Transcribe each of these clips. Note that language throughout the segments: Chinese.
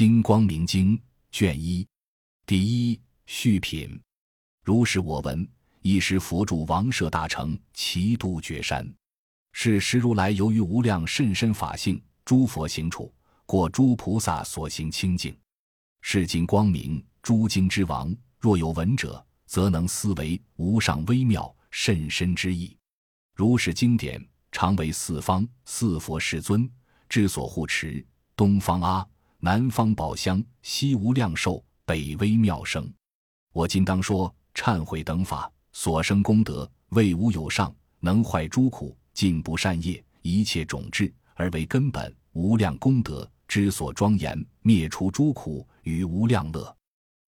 金光明经卷一，第一续品。如是我闻，一时佛住王舍大城，齐都绝山。是时如来由于无量甚深法性，诸佛行处，过诸菩萨所行清净。是今光明诸经之王，若有闻者，则能思维无上微妙甚深之意。如是经典，常为四方四佛世尊之所护持。东方阿。南方宝香，西无量寿，北微妙声。我今当说忏悔等法所生功德，为无有上，能坏诸苦，尽不善业，一切种智，而为根本无量功德之所庄严，灭除诸苦与无量乐。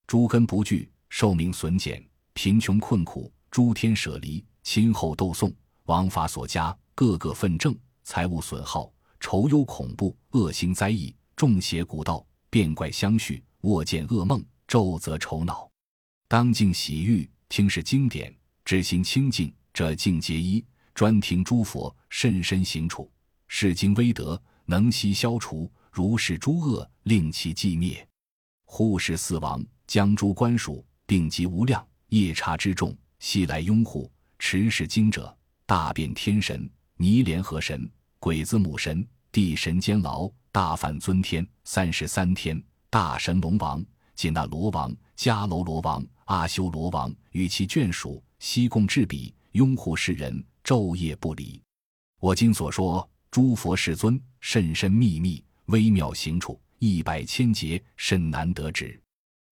诸根不具，寿命损减，贫穷困苦，诸天舍离，亲厚斗讼，王法所加，各个奋正，财物损耗，愁忧恐怖，恶行灾异。众邪古道，变怪相续，卧见噩梦，昼则愁恼。当静洗浴，听是经典，知心清净，这境皆一。专听诸佛甚深行处，是经威德能悉消除如是诸恶，令其寂灭。护世四王将诸官属，定极无量夜叉之众，悉来拥护持是经者，大变天神、尼连河神、鬼子母神、地神监牢。大梵尊天、三十三天、大神龙王、紧那罗王、迦楼罗王、阿修罗王与其眷属，悉共至彼，拥护世人，昼夜不离。我今所说诸佛世尊甚深秘密微妙行处，一百千劫甚难得之。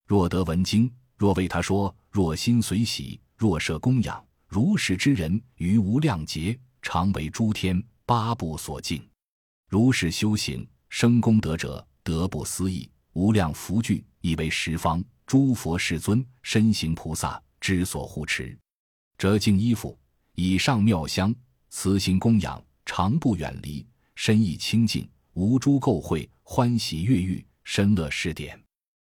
若得闻经，若为他说，若心随喜，若设供养，如是之人于无量劫，常为诸天八部所敬。如是修行。生功德者，德不思议，无量福聚，以为十方诸佛世尊身行菩萨之所护持。折净衣服，以上妙香，慈心供养，常不远离，身意清净，无诸垢秽，欢喜悦欲，深乐施典。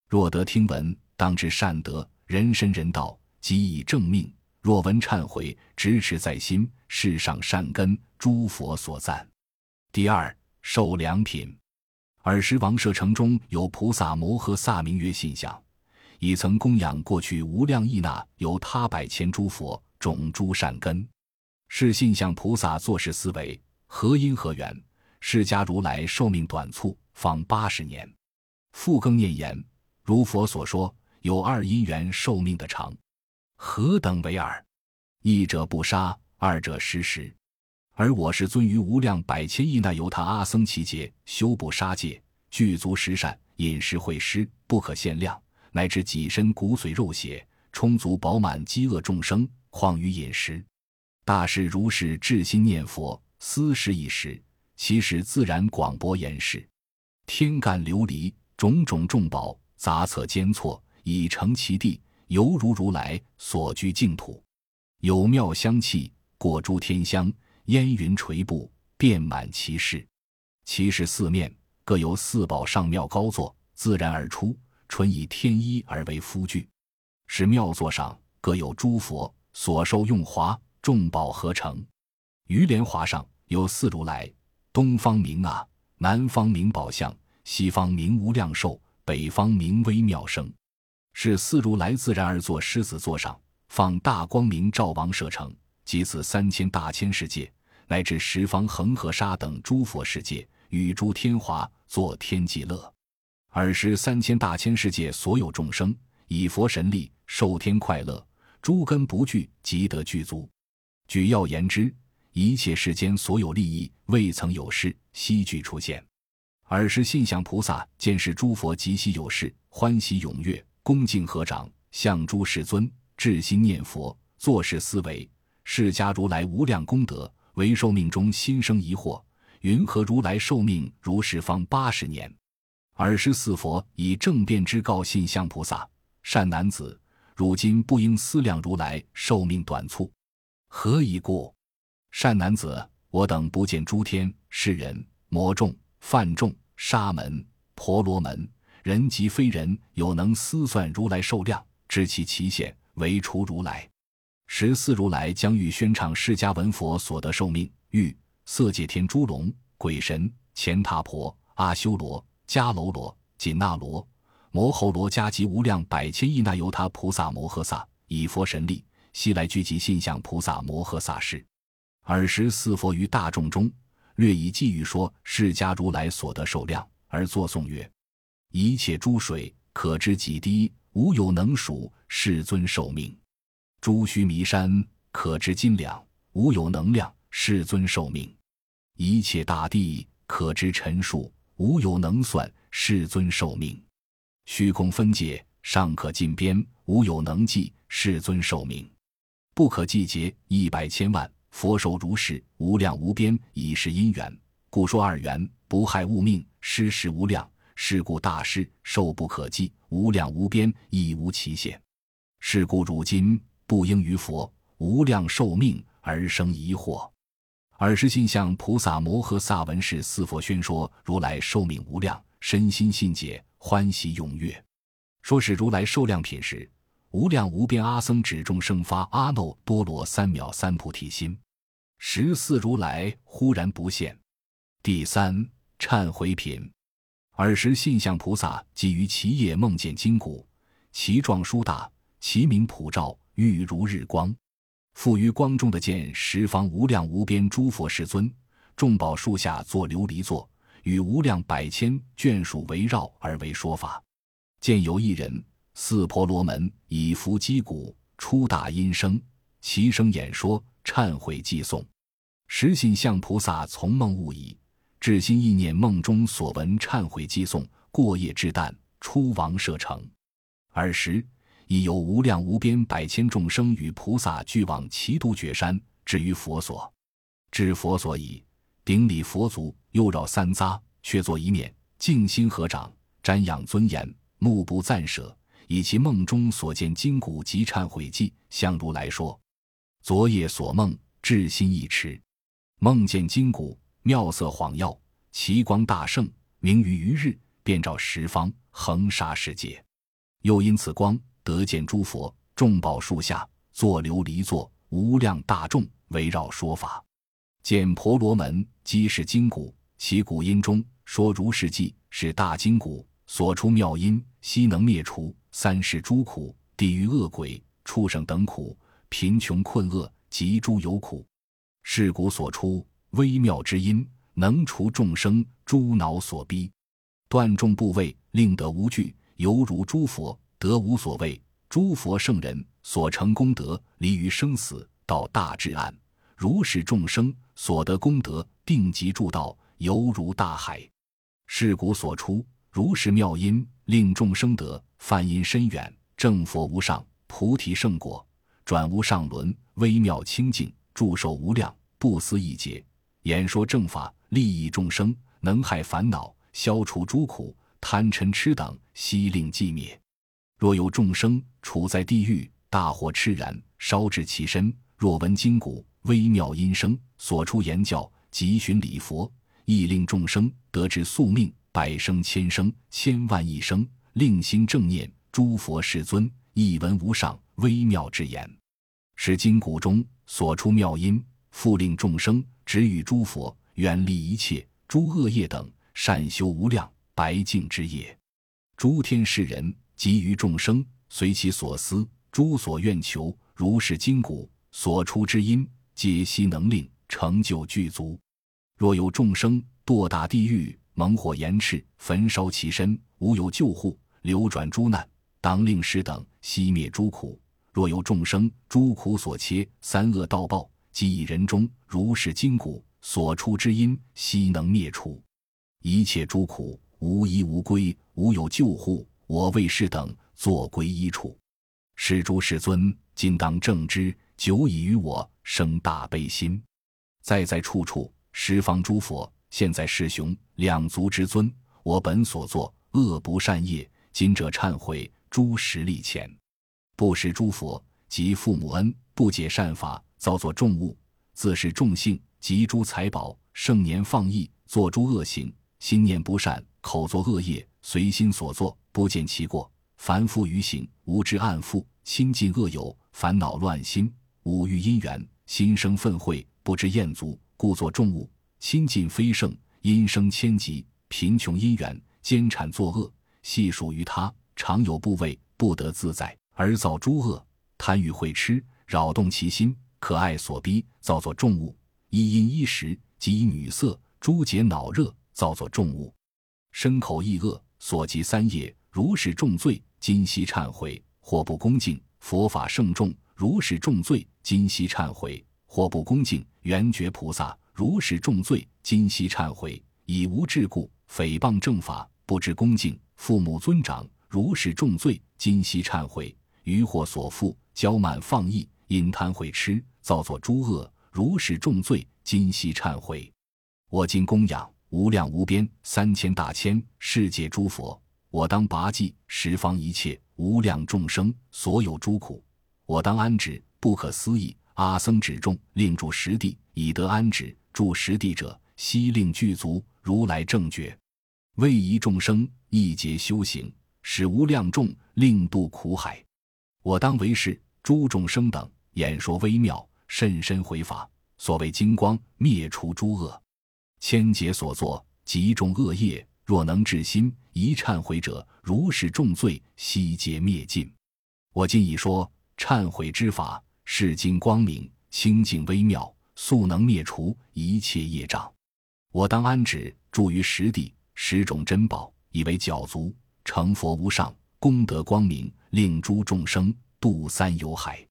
若得听闻，当知善德，人身人道，即以正命。若闻忏悔，执持在心，世上善根，诸佛所赞。第二，受良品。尔时王舍城中有菩萨摩诃萨名曰信相，已曾供养过去无量亿那由他百千诸佛种诸善根。是信相菩萨作是思维：何因何缘？释迦如来寿命短促，方八十年。复更念言：如佛所说，有二因缘寿命的长，何等为二？一者不杀，二者失时。而我是尊于无量百千亿那由他阿僧祇劫修补杀戒，具足十善，饮食会施不可限量，乃至己身骨髓肉血充足饱满，饥饿众生况于饮食。大士如是至心念佛，思时已时，其实自然广博言示。天干琉璃种种众宝杂策间错，已成其地，犹如如来所居净土。有妙香气，果诸天香。烟云垂布，遍满其室。其室四面各有四宝上妙高座，自然而出，纯以天衣而为夫具。是妙座上各有诸佛所受用华，众宝合成。于莲华上有四如来：东方明啊，南方明宝相，西方明无量寿，北方明微妙声。是四如来自然而坐狮子座上，放大光明照王舍城，即此三千大千世界。乃至十方恒河沙等诸佛世界，与诸天华作天极乐。尔时三千大千世界所有众生，以佛神力受天快乐，诸根不具，即得具足。举要言之，一切世间所有利益，未曾有事悉具出现。尔时信向菩萨见是诸佛极悉有事，欢喜踊跃，恭敬合掌，向诸世尊至心念佛，作是思维：释迦如来无量功德。为寿命中心生疑惑，云何如来寿命如是方八十年？尔时四佛以正辩之告信相菩萨：善男子，如今不应思量如来寿命短促，何以故？善男子，我等不见诸天、世人、魔众、梵众、沙门、婆罗门、人及非人，有能思算如来寿量，知其期限，唯除如来。十四如来将欲宣唱释迦文佛所得寿命，欲色界天诸龙、鬼神、乾闼婆、阿修罗、迦楼罗、紧那罗、摩吼罗加及无量百千亿那由他菩萨摩诃萨以佛神力，悉来聚集信向菩萨摩诃萨事。尔时四佛于大众中，略以偈语说释迦如来所得受量，而作颂曰：一切诸水可知几滴，无有能数。世尊受命。诸须弥山可知斤两，无有能量。世尊受命。一切大地可知陈数，无有能算。世尊受命。虚空分界尚可尽边，无有能计。世尊受命。不可计劫一百千万。佛受如是无量无边，以是因缘，故说二缘不害物命。施时无量，是故大师寿不可计，无量无边，亦无其限。是故汝今不应于佛无量寿命而生疑惑。尔时信向菩萨摩诃萨闻是四佛宣说如来寿命无量，身心信解，欢喜踊跃。说是如来寿量品时，无量无边阿僧只众生发阿耨多罗三藐三菩提心。十四如来忽然不现。第三忏悔品。尔时信向菩萨即于其夜梦见金鼓，其状殊大，其名普照，欲如日光。复于光中的见十方无量无边诸佛世尊，众宝树下坐琉璃座，与无量百千眷属围绕而为说法。见有一人，四婆罗门以伏击鼓，出大音声，其声演说。忏悔寄诵，实信向菩萨从梦悟已，至心意念梦中所闻忏悔寄诵，过夜至旦，出王舍城。尔时已有无量无边百千众生与菩萨俱往齐都绝山，至于佛所。至佛所以，顶礼佛足，又绕三匝，却坐一面，静心合掌，瞻仰尊严，目不暂舍，以其梦中所见金骨及忏悔记，向如来说。昨夜所梦，至心一迟，梦见金骨，妙色晃耀，其光大盛，明于余日，遍照十方，恒沙世界。又因此光，得见诸佛众宝树下，坐琉璃座，无量大众围绕说法。见婆罗门即是金鼓，其鼓音中说如是记，是大金鼓所出妙音，悉能灭除三世诸苦、地狱恶鬼、畜生等苦。贫穷困厄及诸有苦，是古所出微妙之音，能除众生诸恼所逼，断众部位，令得无惧，犹如诸佛得无所谓。诸佛圣人所成功德，离于生死，到大至暗。如是众生所得功德，定极助道，犹如大海。是古所出如是妙音，令众生得梵音深远，正佛无上菩提圣果。转无上轮，微妙清净，祝寿无量，不思一劫。演说正法，利益众生，能害烦恼，消除诸苦，贪嗔痴等，悉令寂灭。若有众生处在地狱，大火炽燃，烧至其身，若闻金鼓微妙音声，所出言教，即寻礼佛，亦令众生得至宿命，百生千生，千万亿生，令心正念，诸佛世尊一闻无上。微妙之言，是经古中所出妙音，复令众生止与诸佛远离一切诸恶业等，善修无量白净之业。诸天世人及于众生，随其所思，诸所愿求，如是经古所出之音，皆悉能令成就具足。若有众生堕大地狱，猛火炎炽，焚烧其身，无有救护，流转诸难，当令师等熄灭诸苦。若有众生诸苦所切，三恶道报，即以人中如是筋骨所出之音，悉能灭除一切诸苦，无依无归，无有救护。我为是等作归依处。是诸世尊，今当正知，久已于我生大悲心，在在处处十方诸佛，现在世雄两足之尊，我本所作恶不善业，今者忏悔诸实力前。不识诸佛及父母恩，不解善法，造作众物，自是众性及诸财宝，盛年放逸，作诸恶行，心念不善，口作恶业，随心所作，不见其过。凡夫于行，无知暗负，亲近恶友，烦恼乱心，五欲因缘，心生愤恚，不知厌足，故作重物。亲近非圣，因生千疾，贫穷因缘，奸产作恶，系属于他，常有部位不得自在，而造诸恶，贪欲会痴，扰动其心，可爱所逼，造作重物；一因一时，即以女色，诸结恼热，造作重物；身口意恶，所及三业，如是重罪，今夕忏悔，或不恭敬佛法圣众，如是重罪，今夕忏悔，或不恭敬圆觉菩萨，如是重罪，今夕忏悔，以无智故，诽谤正法，不知恭敬父母尊长，如是重罪，今夕忏悔，余祸所负，骄慢放逸，因贪毁痴，造作诸恶，如是重罪，今夕忏悔。我今供养无量无边三千大千世界诸佛，我当拔济十方一切无量众生所有诸苦，我当安止不可思议阿僧止众，令住十地，以得安止。住十地者，悉令具足如来正觉，为一众生一劫修行，使无量众令渡苦海。我当为是诸众生等演说微妙甚深回法，所谓金光灭除诸恶。千劫所作极重恶业，若能至心一忏悔者，如是重罪悉皆灭尽。我今已说忏悔之法，是经光明清净微妙，速能灭除一切业障。我当安止住于实地十种珍宝，以为脚足，成佛无上功德光明，令诸众生渡三有海。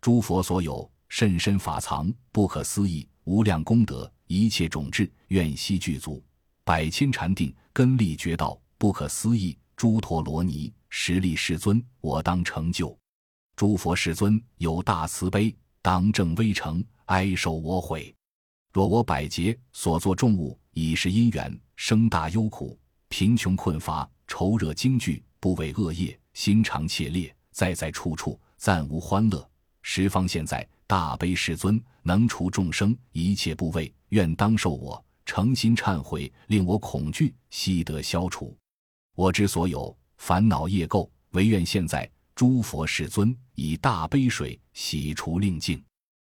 诸佛所有甚深法藏，不可思议无量功德。一切种智愿悉具足，百千禅定根力绝道不可思议。诸陀罗尼实力世尊，我当成就。诸佛世尊有大慈悲，当正威成，哀受我悔。若我百劫所作重物，已是因缘，生大忧苦，贫穷困乏，愁热惊惧，不为恶业，心肠切裂，在在处处暂无欢乐。十方现在大悲世尊，能除众生一切部位。愿当受我诚心忏悔，令我恐惧悉得消除。我之所有烦恼业垢，唯愿现在诸佛世尊以大悲水洗除令净。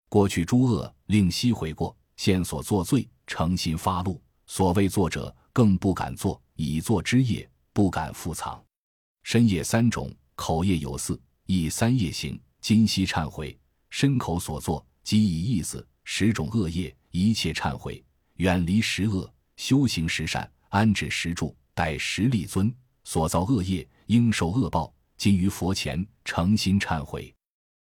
过去诸恶令悉悔过，现所作罪诚心发怒。所谓作者更不敢作，已作之业不敢复藏。身业三种，口业有四，以三业行。今夕忏悔，身口所作即以意思十种恶业。一切忏悔，远离十恶，修行十善，安止十住，待十力尊所造恶业，应受恶报。今于佛前诚心忏悔。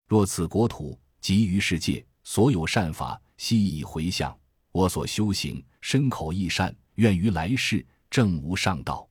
若此国土及于世界所有善法，悉以回向我所修行，身口意善，愿于来世正无上道。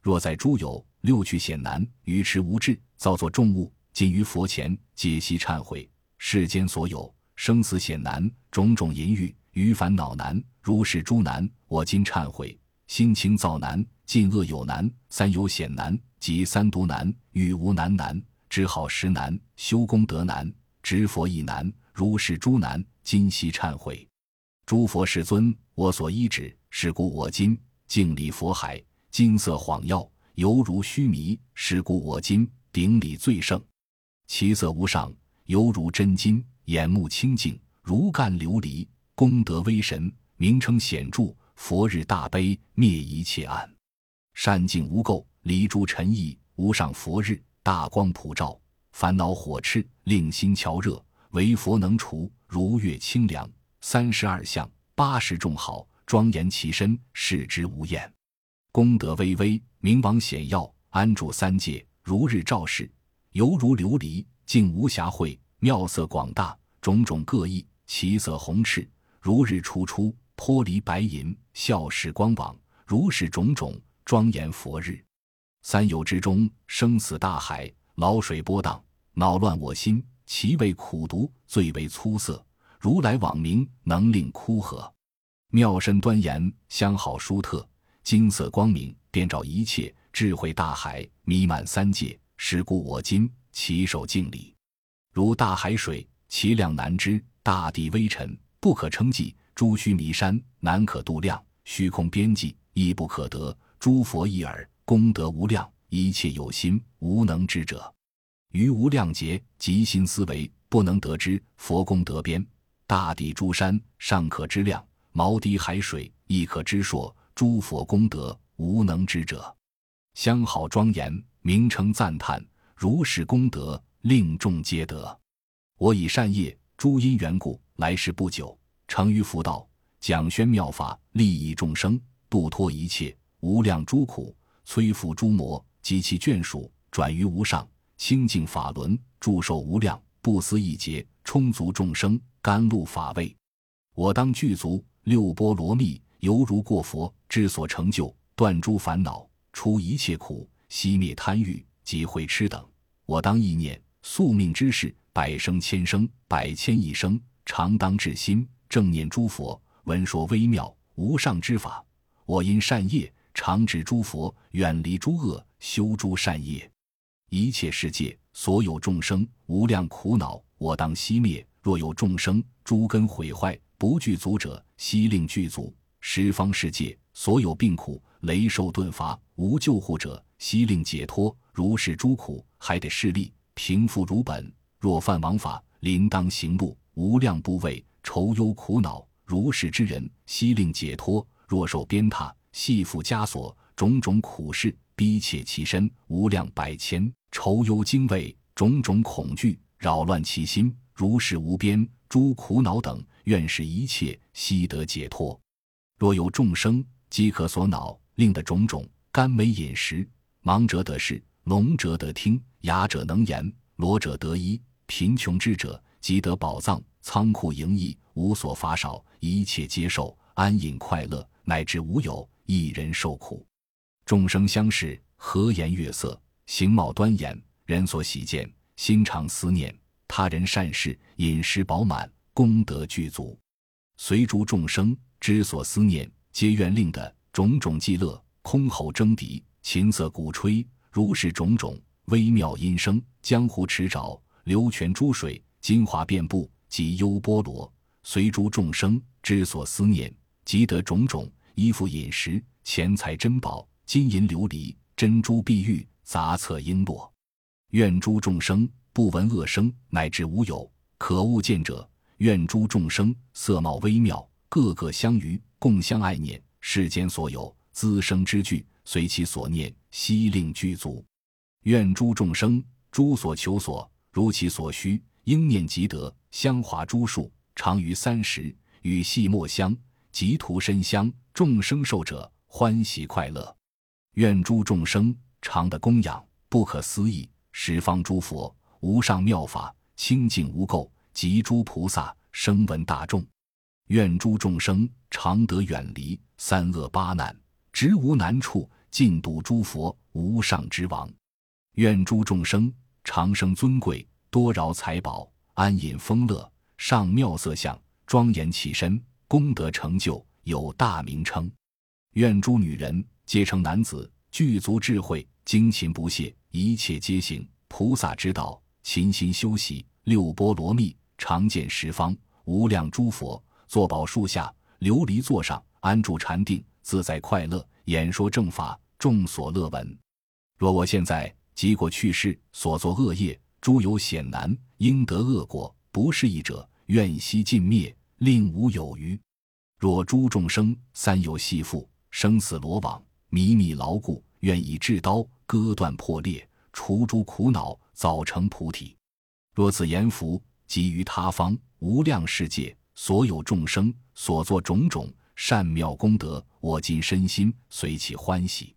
若在诸有六趣险难，愚痴无智，造作重物，今于佛前解析忏悔。世间所有生死险难，种种淫欲。于烦恼难，如是诸难，我今忏悔；心情造难，尽恶有难，三有险难，即三毒难，与无难难，知好识难，修功德难，知佛亦难，如是诸难，今悉忏悔。诸佛世尊，我所依止，是故我今敬礼佛海，金色晃耀，犹如须弥；是故我今顶礼最胜，其色无上，犹如真金；眼目清净，如干琉璃。功德威神，名称显著。佛日大悲，灭一切暗，善净无垢，离诸尘意。无上佛日，大光普照，烦恼火炽，令心悄热。唯佛能除，如月清凉。三十二相，八十众好，庄严其身，视之无厌。功德巍巍，明王显耀，安住三界，如日照世，犹如琉璃，净无瑕秽。妙色广大，种种各异，其色红赤。如日初出，脱离白银，笑视光网，如是种种庄严佛日。三有之中，生死大海，老水波荡，恼乱我心。其味苦毒，最为粗涩。如来网明，能令枯涸。妙身端严，相好殊特，金色光明，遍照一切。智慧大海，弥漫三界。是故我今起手敬礼，如大海水，其量难知；大地微尘。不可称计，诸须弥山难可度量，虚空边际亦不可得。诸佛一耳，功德无量，一切有心无能知者，于无量劫极心思维，不能得知佛功德边。大地诸山尚可知量，毛滴海水亦可知数。诸佛功德无能知者，相好庄严，名称赞叹，如是功德，令众皆得。我以善业诸因缘故，来世不久成于福道，讲宣妙法，利益众生，度脱一切无量诸苦，摧伏诸魔及其眷属，转于无上清净法轮，祝寿无量不思一劫，充足众生甘露法味。我当具足六波罗蜜，犹如过佛之所成就，断诸烦恼，除一切苦，熄灭贪欲及慧痴等。我当意念宿命之事，百生千生，百千亿生，常当至心正念诸佛，闻说微妙无上之法。我因善业常指诸佛，远离诸恶，修诸善业。一切世界所有众生无量苦恼，我当熄灭。若有众生诸根毁坏。不具足者，悉令具足；十方世界所有病苦，雷受顿伐，无救护者，悉令解脱。如是诸苦，还得势力平复如本。若犯王法，临当行路，无量部位愁忧苦恼。如是之人，悉令解脱。若受鞭挞，系缚枷锁，种种苦事逼切其身，无量百千愁忧惊畏，种种恐惧扰乱其心，如是无边诸苦恼等。愿使一切悉得解脱。若有众生饥渴所恼，令得种种甘美饮食，盲者得视，聋者得听，哑者能言，罗者得衣，贫穷之者即得宝藏，仓库盈溢，无所乏少，一切皆受，安隐快乐，乃至无有一人受苦。众生相视，和颜悦色，形貌端严，人所喜见，心常思念他人善事，饮食饱满。功德具足，随诸众生之所思念，皆愿令的种种伎乐，箜篌争笛，琴瑟鼓吹，如是种种微妙音声，江湖池沼，流泉珠水，金华遍布，及优波罗，随诸众生之所思念，即得种种衣服饮食，钱财珍宝，金银琉璃，珍珠碧玉，杂册璎珞。愿诸众生不闻恶声，乃至无有可恶见者。愿诸众生色貌微妙，个个相娱，共相爱念。世间所有滋生之具，随其所念，悉令具足。愿诸众生诸所求所，如其所需，应念即得。香华诸树，常于三十，与细末香，即涂身香。众生受者欢喜快乐。愿诸众生常得供养，不可思议。十方诸佛无上妙法，清净无垢。及诸菩萨声闻大众，愿诸众生常得远离三恶八难，直无难处，尽度诸佛无上之王。愿诸众生长生尊贵，多饶财宝，安隐丰乐，上妙色相，庄严起身，功德成就，有大名称。愿诸女人皆成男子，具足智慧，精勤不懈，一切皆行菩萨之道，勤心修习六波罗蜜。常见十方无量诸佛坐宝树下，琉璃座上安住禅定，自在快乐，演说正法，众所乐闻。若我现在即过去世所作恶业，诸有险难，应得恶果，不是一者，愿悉尽灭，令无有余。若诸众生三有系缚，生死罗网，迷迷牢固，愿以至刀割断破裂，除诸苦恼，早成菩提。若此言福。给于他方无量世界所有众生所作种种善妙功德，我今身心随其欢喜。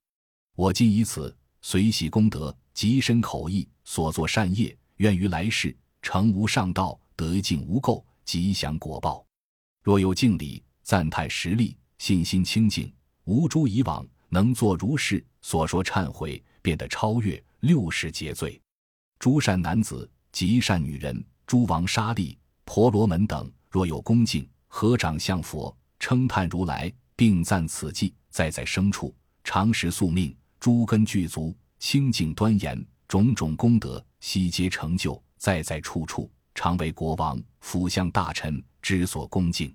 我今以此随喜功德，极身口意所作善业，愿于来世成无上道，得尽无垢，吉祥果报。若有敬礼赞叹实力，信心清净，无诸以往能作如是所说忏悔，便得超越六世劫罪。诸善男子及善女人。诸王沙利、婆罗门等，若有恭敬，合掌向佛，称叹如来，并赞此际在在生处，常食宿命，诸根具足，清净端严，种种功德悉皆成就，在在处处，常为国王、辅相大臣之所恭敬。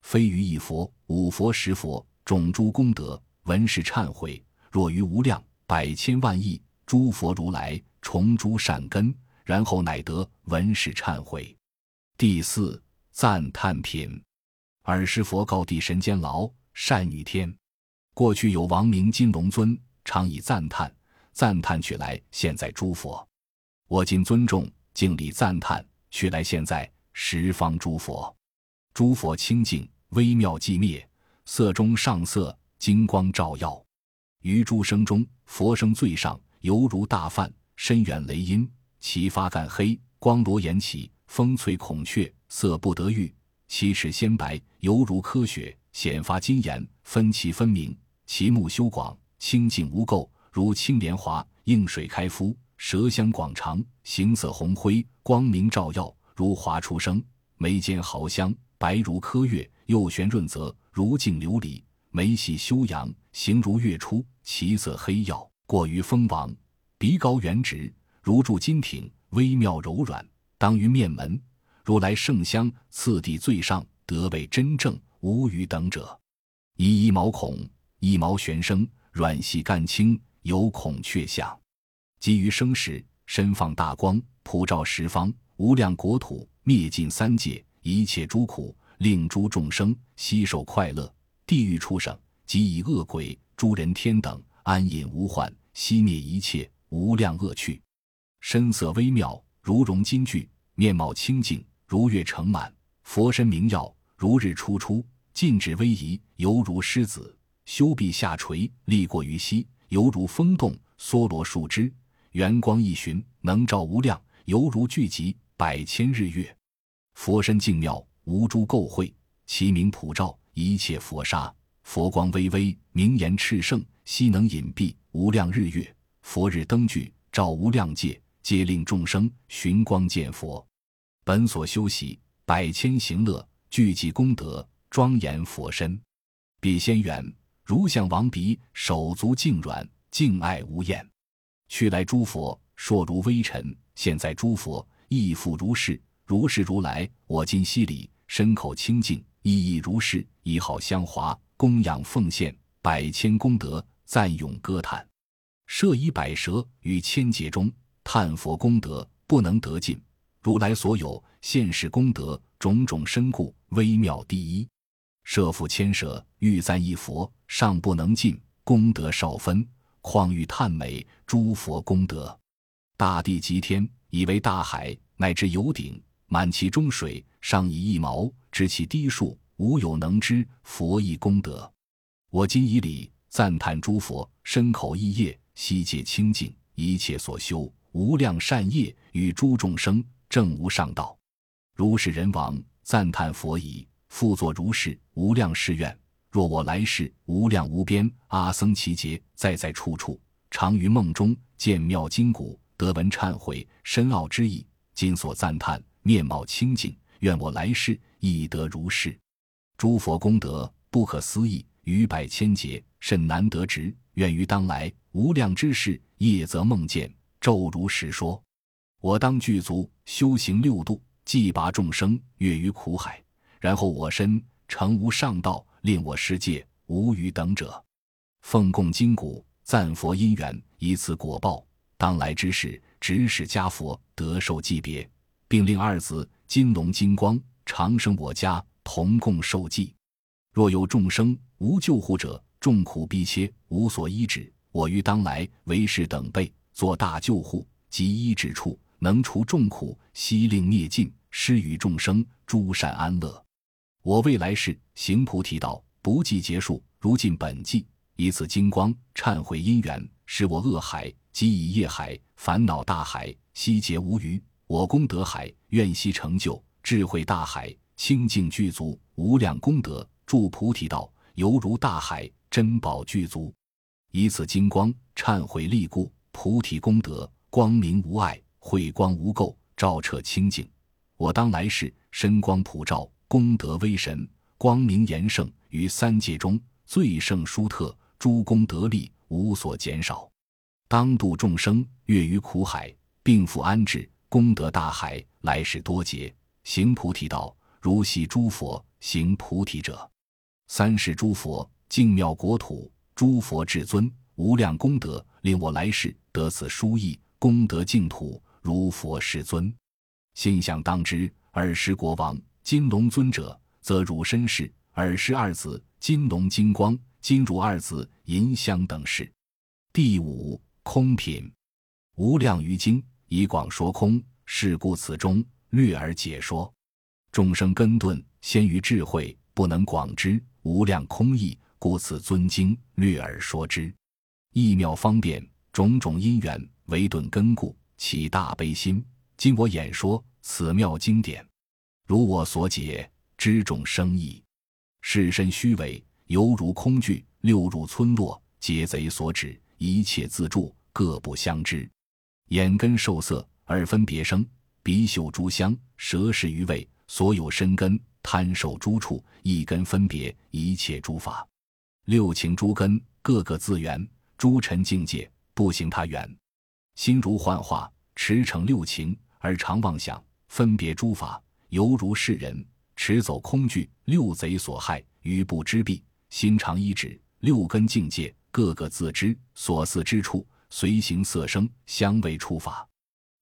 非于一佛、五佛、十佛，种诸功德，闻是忏悔。若于无量百千万亿诸佛如来，重诸善根。然后乃得闻是忏悔。第四赞叹品。尔时佛告地神监牢善女天：过去有王名金龙尊，常以赞叹赞叹取来现在诸佛。我今尊重敬礼赞叹取来现在十方诸佛。诸佛清净微妙寂灭，色中上色，金光照耀。于诸声中，佛声最上，犹如大梵，深远雷音。其发干黑，光罗延起，风翠孔雀，色不得欲。其齿鲜白，犹如科学；显发金颜，分其分明。其目修广，清净无垢，如青莲华，映水开敷。舌香广长，形色红辉，光明照耀，如华出生。眉间毫香，白如柯月，右旋润泽，如镜琉璃。眉细修扬，形如月出，其色黑耀，过于锋芒。鼻高圆直，如铸金挺，微妙柔软，当于面门。如来圣香次第最上，得为真正无余等者。一一毛孔，一毛玄生，软细干清，有孔雀相。基于生时，身放大光，普照十方无量国土，灭尽三界一切诸苦，令诸众生悉受快乐。地狱畜生即以恶鬼、诸人天等安隐无患，熄灭一切无量恶趣。身色微妙，如融金具；面貌清净。如月盛满，佛身明耀，如日初出；尽止威仪，犹如狮子；修臂下垂，立过于膝，犹如风动；梭罗树枝，圆光一寻，能照无量，犹如聚集百千日月。佛身净妙，无诸垢秽，其名普照一切佛刹。佛光微微，明言炽盛，悉能隐蔽无量日月。佛日灯具，照无量界，皆令众生寻光见佛。本所修习百千行乐，聚集功德，庄严佛身。彼仙缘如向王鼻，手足静软，敬爱无厌。去来诸佛，硕如微尘；现在诸佛，亦复如是。如是如来，我今悉礼，身口清净，亦亦如是。以好香华，供养奉献，百千功德，赞咏歌叹。设以百舌于千劫中，叹佛功德，不能得尽。如来所有现世功德种种深故微妙第一，设复千舍欲赞一佛尚不能尽功德少分，况欲叹美诸佛功德？大地极天以为大海，乃至有顶满其中水，尚以一毛知其低数，无有能知佛意功德。我今以礼赞叹诸佛身口意业悉皆清净，一切所修无量善业与诸众生。正无上道，如是人王赞叹佛已，复作如是无量誓愿。若我来世无量无边阿僧祇劫，在在处处，常于梦中见妙金骨，得闻忏悔深奥之意。今所赞叹面貌清净，愿我来世亦得如是。诸佛功德不可思议，于百千劫甚难得值。愿于当来无量之世，夜则梦见，昼如实说。我当具足修行六度，既拔众生越于苦海，然后我身成无上道，令我世界无余等者，奉供金骨，赞佛因缘，以此果报，当来之事，指使家佛得受祭别，并令二子金龙金光长生我家，同共受祭。若有众生无救护者，众苦逼切，无所医治，我于当来为是等辈做大救护及医治处。能除众苦，悉令灭尽，施与众生诸善安乐。我未来世行菩提道，不计结束。如尽本纪，以此金光忏悔因缘，使我恶海即以业海烦恼大海悉结无余。我功德海愿悉成就，智慧大海清净具足，无量功德助菩提道，犹如大海珍宝具足。以此金光忏悔利故，菩提功德光明无碍。慧光无垢，照彻清净。我当来世身光普照，功德威神，光明严盛，于三界中最胜殊特，诸功德力无所减少。当度众生越于苦海，并复安置功德大海，来世多劫行菩提道，如系诸佛行菩提者。三世诸佛净妙国土，诸佛至尊无量功德，令我来世得此殊意功德净土。如佛世尊，心想当知。尔时国王金龙尊者，则汝身世；尔时二子金龙金光、金汝二子银香等事。第五空品，无量于经，以广说空。是故此中略而解说。众生根钝，先于智慧，不能广知无量空义，故此尊经略而说之。一妙方便，种种因缘为顿根故，起大悲心。今我演说此妙经典，如我所解，知种生意。世身虚伪，犹如空聚；六入村落，皆贼所指。一切自助，各不相知。眼根受色，耳分别声，鼻嗅诸香，舌识余味。所有身根贪受诸处，一根分别一切诸法。六情诸根，各个自缘。诸尘境界，不行他缘。心如幻化，驰骋六情，而常妄想分别诸法，犹如世人持走空具，六贼所害，于不知弊。心常依止，六根境界。各个自知所似之处，随行色声香味触法，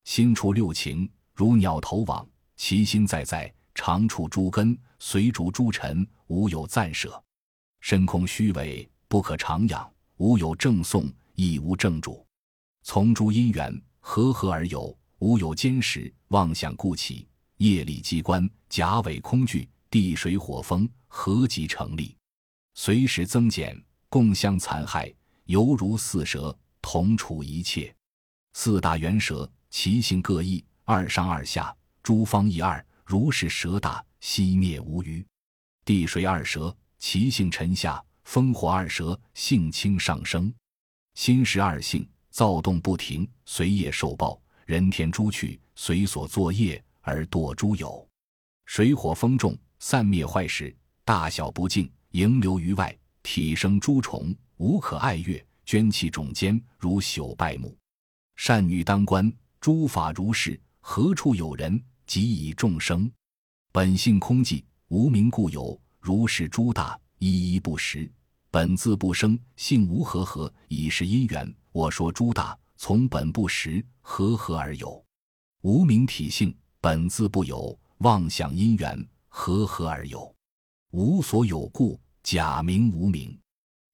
心处六情，如鸟投网，其心在在，常处诸根，随逐诸尘，无有暂舍。身空虚伪，不可长养，无有正诵，亦无正主。从诸因缘，和合而有，无有坚实。妄想故起，业力机关，甲尾空聚，地水火风，合集成立，随时增减。共相残害，犹如四蛇同处一切。四大元蛇，其性各异，二上二下，诸方一二，如是蛇大，熄灭无余。地水二蛇，其性沉下；风火二蛇，性轻上升。心识二性，躁动不停，随业受报。人天诸趣，随所作业而堕诸有。水火风众，散灭坏事，大小不净，盈流于外。体生诸虫，无可爱乐；捐弃种间，如朽败木。善女当官，诸法如是。何处有人？即以众生本性空寂，无名故有。如是诸大，一一不实。本自不生，性无和合，已是因缘。我说诸大，从本不实，和合而有。无名体性，本自不有，妄想因缘，和合而有。无所有故。假名无名，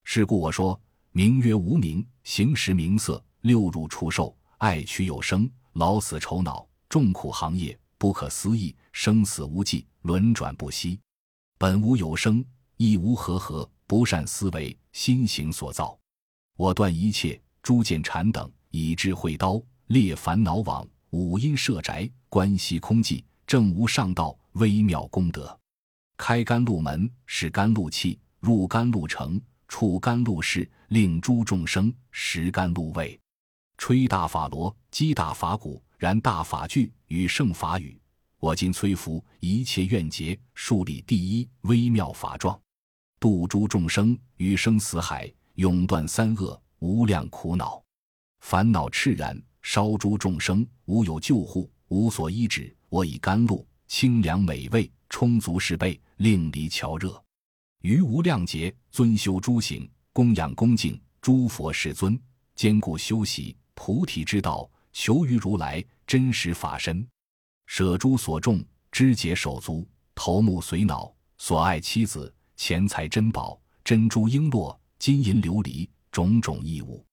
是故我说名曰无名，行识名色，六入触受，爱取有生，老死愁恼，众苦行业，不可思议，生死无际，轮转不息，本无有生，亦无和合，不善思维，心行所造。我断一切诸见禅等，以智慧刀裂烦恼网，五阴设宅，关系空寂，正无上道，微妙功德。开甘露门，使甘露气入甘露城，触甘露室，令诸众生食甘露味。吹大法螺，击大法鼓，燃大法炬，与圣法语。我今摧伏一切怨结，树立第一微妙法状，度诸众生于生死海，永断三恶无量苦恼。烦恼炽然，烧诸众生，无有救护，无所依止。我以甘露清凉美味，充足适备。令离巧热，于无量劫尊修诸行，供养恭敬诸佛世尊，坚固修习菩提之道，求于如来真实法身，舍诸所重，肢解手足，头目随脑，所爱妻子，钱财珍宝，珍珠璎珞，金银琉璃，种种异物，